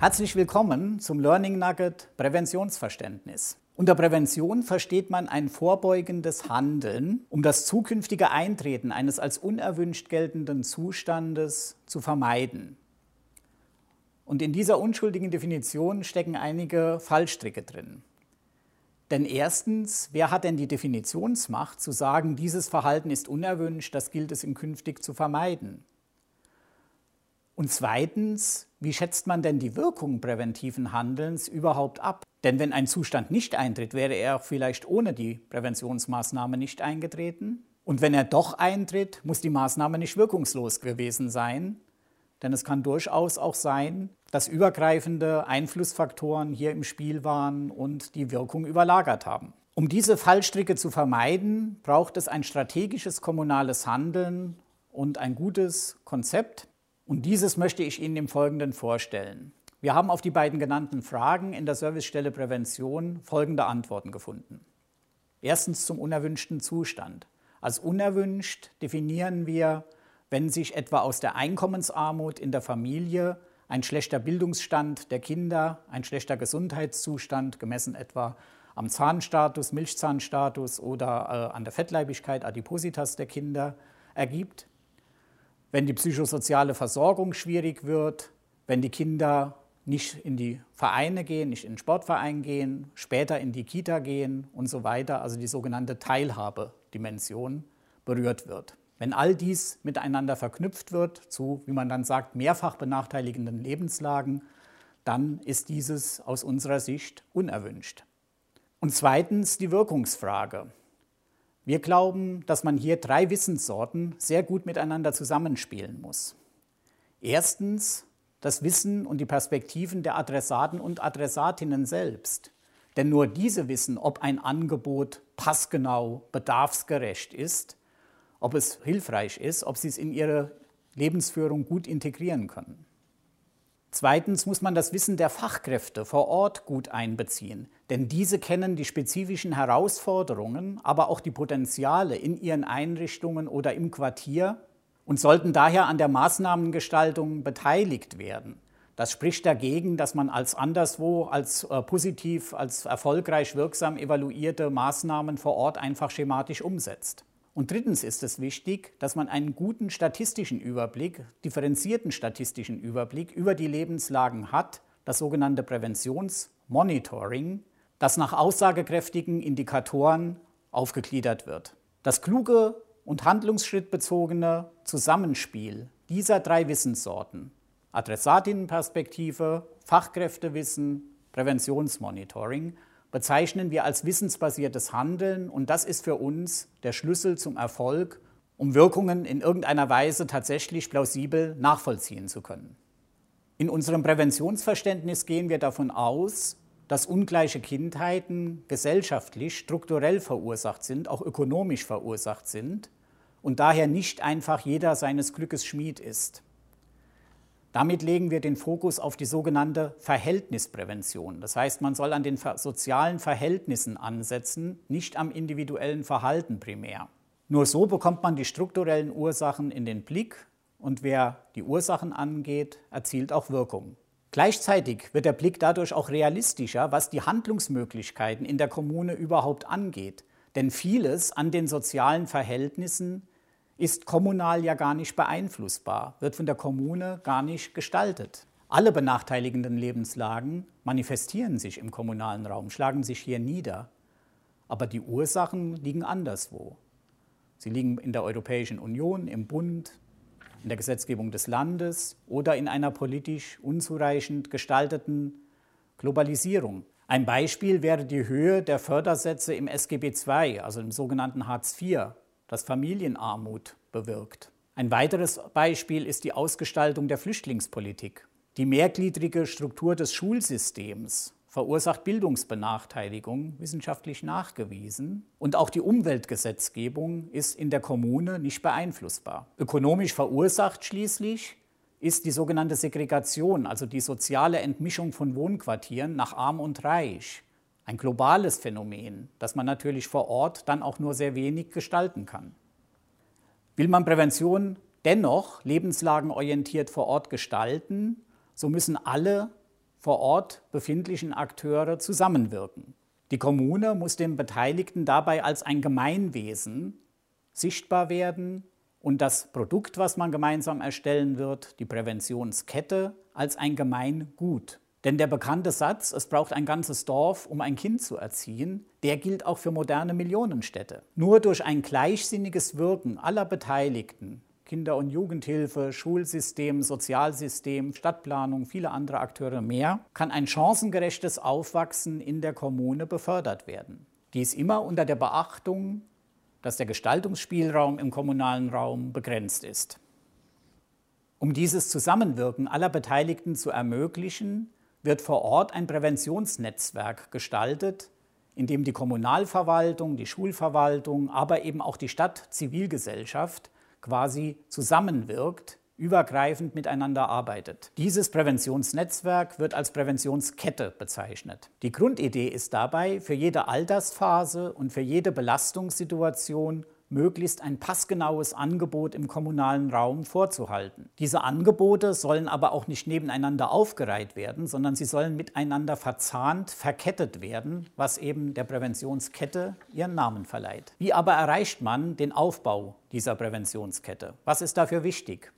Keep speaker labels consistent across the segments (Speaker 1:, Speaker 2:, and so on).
Speaker 1: Herzlich willkommen zum Learning Nugget Präventionsverständnis. Unter Prävention versteht man ein vorbeugendes Handeln, um das zukünftige Eintreten eines als unerwünscht geltenden Zustandes zu vermeiden. Und in dieser unschuldigen Definition stecken einige Fallstricke drin. Denn erstens, wer hat denn die Definitionsmacht zu sagen, dieses Verhalten ist unerwünscht, das gilt es in künftig zu vermeiden? Und zweitens, wie schätzt man denn die Wirkung präventiven Handelns überhaupt ab? Denn wenn ein Zustand nicht eintritt, wäre er auch vielleicht ohne die Präventionsmaßnahme nicht eingetreten. Und wenn er doch eintritt, muss die Maßnahme nicht wirkungslos gewesen sein. Denn es kann durchaus auch sein, dass übergreifende Einflussfaktoren hier im Spiel waren und die Wirkung überlagert haben. Um diese Fallstricke zu vermeiden, braucht es ein strategisches kommunales Handeln und ein gutes Konzept, und dieses möchte ich Ihnen im Folgenden vorstellen. Wir haben auf die beiden genannten Fragen in der Servicestelle Prävention folgende Antworten gefunden. Erstens zum unerwünschten Zustand. Als unerwünscht definieren wir, wenn sich etwa aus der Einkommensarmut in der Familie ein schlechter Bildungsstand der Kinder, ein schlechter Gesundheitszustand, gemessen etwa am Zahnstatus, Milchzahnstatus oder äh, an der Fettleibigkeit, Adipositas der Kinder ergibt, wenn die psychosoziale Versorgung schwierig wird, wenn die Kinder nicht in die Vereine gehen, nicht in den Sportverein gehen, später in die Kita gehen und so weiter, also die sogenannte Teilhabedimension berührt wird. Wenn all dies miteinander verknüpft wird zu, wie man dann sagt, mehrfach benachteiligenden Lebenslagen, dann ist dieses aus unserer Sicht unerwünscht. Und zweitens die Wirkungsfrage. Wir glauben, dass man hier drei Wissenssorten sehr gut miteinander zusammenspielen muss. Erstens das Wissen und die Perspektiven der Adressaten und Adressatinnen selbst. Denn nur diese wissen, ob ein Angebot passgenau, bedarfsgerecht ist, ob es hilfreich ist, ob sie es in ihre Lebensführung gut integrieren können. Zweitens muss man das Wissen der Fachkräfte vor Ort gut einbeziehen, denn diese kennen die spezifischen Herausforderungen, aber auch die Potenziale in ihren Einrichtungen oder im Quartier und sollten daher an der Maßnahmengestaltung beteiligt werden. Das spricht dagegen, dass man als anderswo, als äh, positiv, als erfolgreich wirksam evaluierte Maßnahmen vor Ort einfach schematisch umsetzt. Und drittens ist es wichtig, dass man einen guten statistischen Überblick, differenzierten statistischen Überblick über die Lebenslagen hat, das sogenannte Präventionsmonitoring, das nach aussagekräftigen Indikatoren aufgegliedert wird. Das kluge und handlungsschrittbezogene Zusammenspiel dieser drei Wissenssorten, Adressatinnenperspektive, Fachkräftewissen, Präventionsmonitoring, bezeichnen wir als wissensbasiertes Handeln und das ist für uns der Schlüssel zum Erfolg, um Wirkungen in irgendeiner Weise tatsächlich plausibel nachvollziehen zu können. In unserem Präventionsverständnis gehen wir davon aus, dass ungleiche Kindheiten gesellschaftlich, strukturell verursacht sind, auch ökonomisch verursacht sind und daher nicht einfach jeder seines Glückes Schmied ist. Damit legen wir den Fokus auf die sogenannte Verhältnisprävention. Das heißt, man soll an den sozialen Verhältnissen ansetzen, nicht am individuellen Verhalten primär. Nur so bekommt man die strukturellen Ursachen in den Blick und wer die Ursachen angeht, erzielt auch Wirkung. Gleichzeitig wird der Blick dadurch auch realistischer, was die Handlungsmöglichkeiten in der Kommune überhaupt angeht. Denn vieles an den sozialen Verhältnissen ist kommunal ja gar nicht beeinflussbar, wird von der Kommune gar nicht gestaltet. Alle benachteiligenden Lebenslagen manifestieren sich im kommunalen Raum, schlagen sich hier nieder. Aber die Ursachen liegen anderswo. Sie liegen in der Europäischen Union, im Bund, in der Gesetzgebung des Landes oder in einer politisch unzureichend gestalteten Globalisierung. Ein Beispiel wäre die Höhe der Fördersätze im SGB II, also im sogenannten Hartz IV, das Familienarmut bewirkt. Ein weiteres Beispiel ist die Ausgestaltung der Flüchtlingspolitik. Die mehrgliedrige Struktur des Schulsystems verursacht Bildungsbenachteiligung, wissenschaftlich nachgewiesen. Und auch die Umweltgesetzgebung ist in der Kommune nicht beeinflussbar. Ökonomisch verursacht schließlich ist die sogenannte Segregation, also die soziale Entmischung von Wohnquartieren nach arm und reich ein globales Phänomen, das man natürlich vor Ort dann auch nur sehr wenig gestalten kann. Will man Prävention dennoch lebenslagenorientiert vor Ort gestalten, so müssen alle vor Ort befindlichen Akteure zusammenwirken. Die Kommune muss den Beteiligten dabei als ein Gemeinwesen sichtbar werden und das Produkt, was man gemeinsam erstellen wird, die Präventionskette, als ein Gemeingut. Denn der bekannte Satz, es braucht ein ganzes Dorf, um ein Kind zu erziehen, der gilt auch für moderne Millionenstädte. Nur durch ein gleichsinniges Wirken aller Beteiligten Kinder- und Jugendhilfe, Schulsystem, Sozialsystem, Stadtplanung, viele andere Akteure mehr, kann ein chancengerechtes Aufwachsen in der Kommune befördert werden. Dies immer unter der Beachtung, dass der Gestaltungsspielraum im kommunalen Raum begrenzt ist. Um dieses Zusammenwirken aller Beteiligten zu ermöglichen, wird vor Ort ein Präventionsnetzwerk gestaltet, in dem die Kommunalverwaltung, die Schulverwaltung, aber eben auch die Stadtzivilgesellschaft quasi zusammenwirkt, übergreifend miteinander arbeitet. Dieses Präventionsnetzwerk wird als Präventionskette bezeichnet. Die Grundidee ist dabei, für jede Altersphase und für jede Belastungssituation möglichst ein passgenaues Angebot im kommunalen Raum vorzuhalten. Diese Angebote sollen aber auch nicht nebeneinander aufgereiht werden, sondern sie sollen miteinander verzahnt, verkettet werden, was eben der Präventionskette ihren Namen verleiht. Wie aber erreicht man den Aufbau dieser Präventionskette? Was ist dafür wichtig?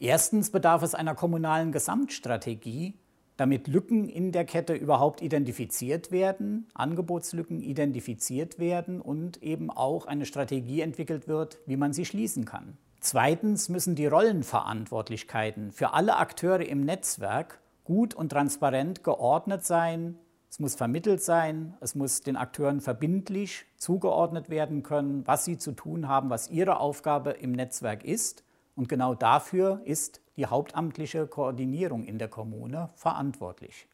Speaker 1: Erstens bedarf es einer kommunalen Gesamtstrategie, damit Lücken in der Kette überhaupt identifiziert werden, Angebotslücken identifiziert werden und eben auch eine Strategie entwickelt wird, wie man sie schließen kann. Zweitens müssen die Rollenverantwortlichkeiten für alle Akteure im Netzwerk gut und transparent geordnet sein. Es muss vermittelt sein, es muss den Akteuren verbindlich zugeordnet werden können, was sie zu tun haben, was ihre Aufgabe im Netzwerk ist. Und genau dafür ist die hauptamtliche Koordinierung in der Kommune verantwortlich.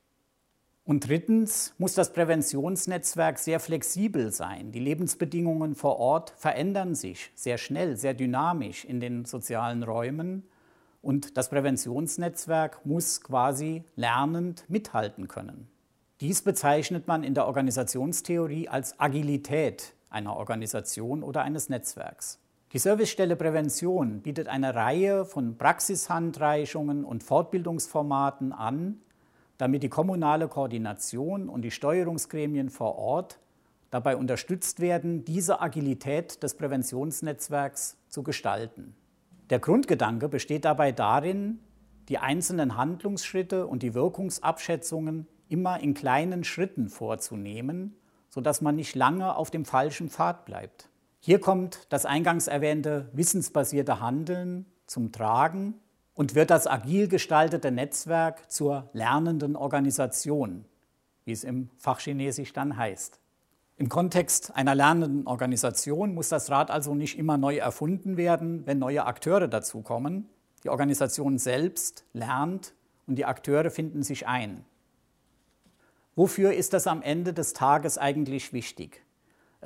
Speaker 1: Und drittens muss das Präventionsnetzwerk sehr flexibel sein. Die Lebensbedingungen vor Ort verändern sich sehr schnell, sehr dynamisch in den sozialen Räumen. Und das Präventionsnetzwerk muss quasi lernend mithalten können. Dies bezeichnet man in der Organisationstheorie als Agilität einer Organisation oder eines Netzwerks. Die Servicestelle Prävention bietet eine Reihe von Praxishandreichungen und Fortbildungsformaten an, damit die kommunale Koordination und die Steuerungsgremien vor Ort dabei unterstützt werden, diese Agilität des Präventionsnetzwerks zu gestalten. Der Grundgedanke besteht dabei darin, die einzelnen Handlungsschritte und die Wirkungsabschätzungen immer in kleinen Schritten vorzunehmen, sodass man nicht lange auf dem falschen Pfad bleibt. Hier kommt das eingangs erwähnte wissensbasierte Handeln zum Tragen und wird das agil gestaltete Netzwerk zur lernenden Organisation, wie es im Fachchinesisch dann heißt. Im Kontext einer lernenden Organisation muss das Rad also nicht immer neu erfunden werden, wenn neue Akteure dazukommen. Die Organisation selbst lernt und die Akteure finden sich ein. Wofür ist das am Ende des Tages eigentlich wichtig?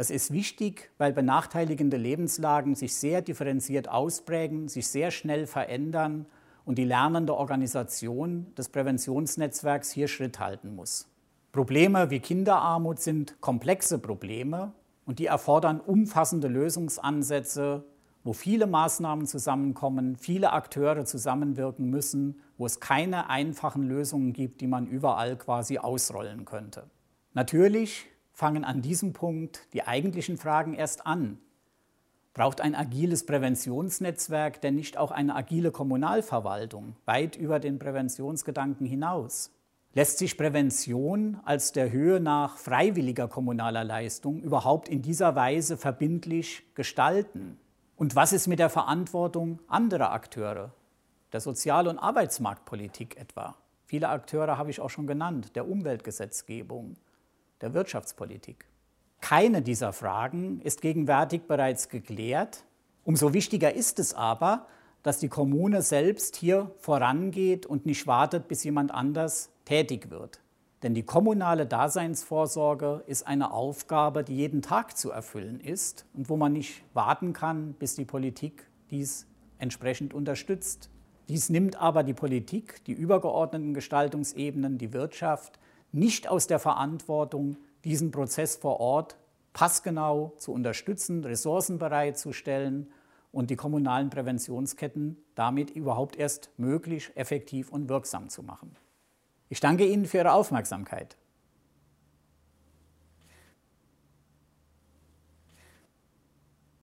Speaker 1: Es ist wichtig, weil benachteiligende Lebenslagen sich sehr differenziert ausprägen, sich sehr schnell verändern und die lernende Organisation des Präventionsnetzwerks hier Schritt halten muss. Probleme wie Kinderarmut sind komplexe Probleme und die erfordern umfassende Lösungsansätze, wo viele Maßnahmen zusammenkommen, viele Akteure zusammenwirken müssen, wo es keine einfachen Lösungen gibt, die man überall quasi ausrollen könnte. Natürlich fangen an diesem Punkt die eigentlichen Fragen erst an. Braucht ein agiles Präventionsnetzwerk denn nicht auch eine agile Kommunalverwaltung, weit über den Präventionsgedanken hinaus? Lässt sich Prävention als der Höhe nach freiwilliger kommunaler Leistung überhaupt in dieser Weise verbindlich gestalten? Und was ist mit der Verantwortung anderer Akteure, der Sozial- und Arbeitsmarktpolitik etwa? Viele Akteure habe ich auch schon genannt, der Umweltgesetzgebung, der Wirtschaftspolitik. Keine dieser Fragen ist gegenwärtig bereits geklärt. Umso wichtiger ist es aber, dass die Kommune selbst hier vorangeht und nicht wartet, bis jemand anders tätig wird. Denn die kommunale Daseinsvorsorge ist eine Aufgabe, die jeden Tag zu erfüllen ist und wo man nicht warten kann, bis die Politik dies entsprechend unterstützt. Dies nimmt aber die Politik, die übergeordneten Gestaltungsebenen, die Wirtschaft nicht aus der Verantwortung, diesen Prozess vor Ort passgenau zu unterstützen, Ressourcen bereitzustellen und die kommunalen Präventionsketten damit überhaupt erst möglich, effektiv und wirksam zu machen. Ich danke Ihnen für Ihre Aufmerksamkeit.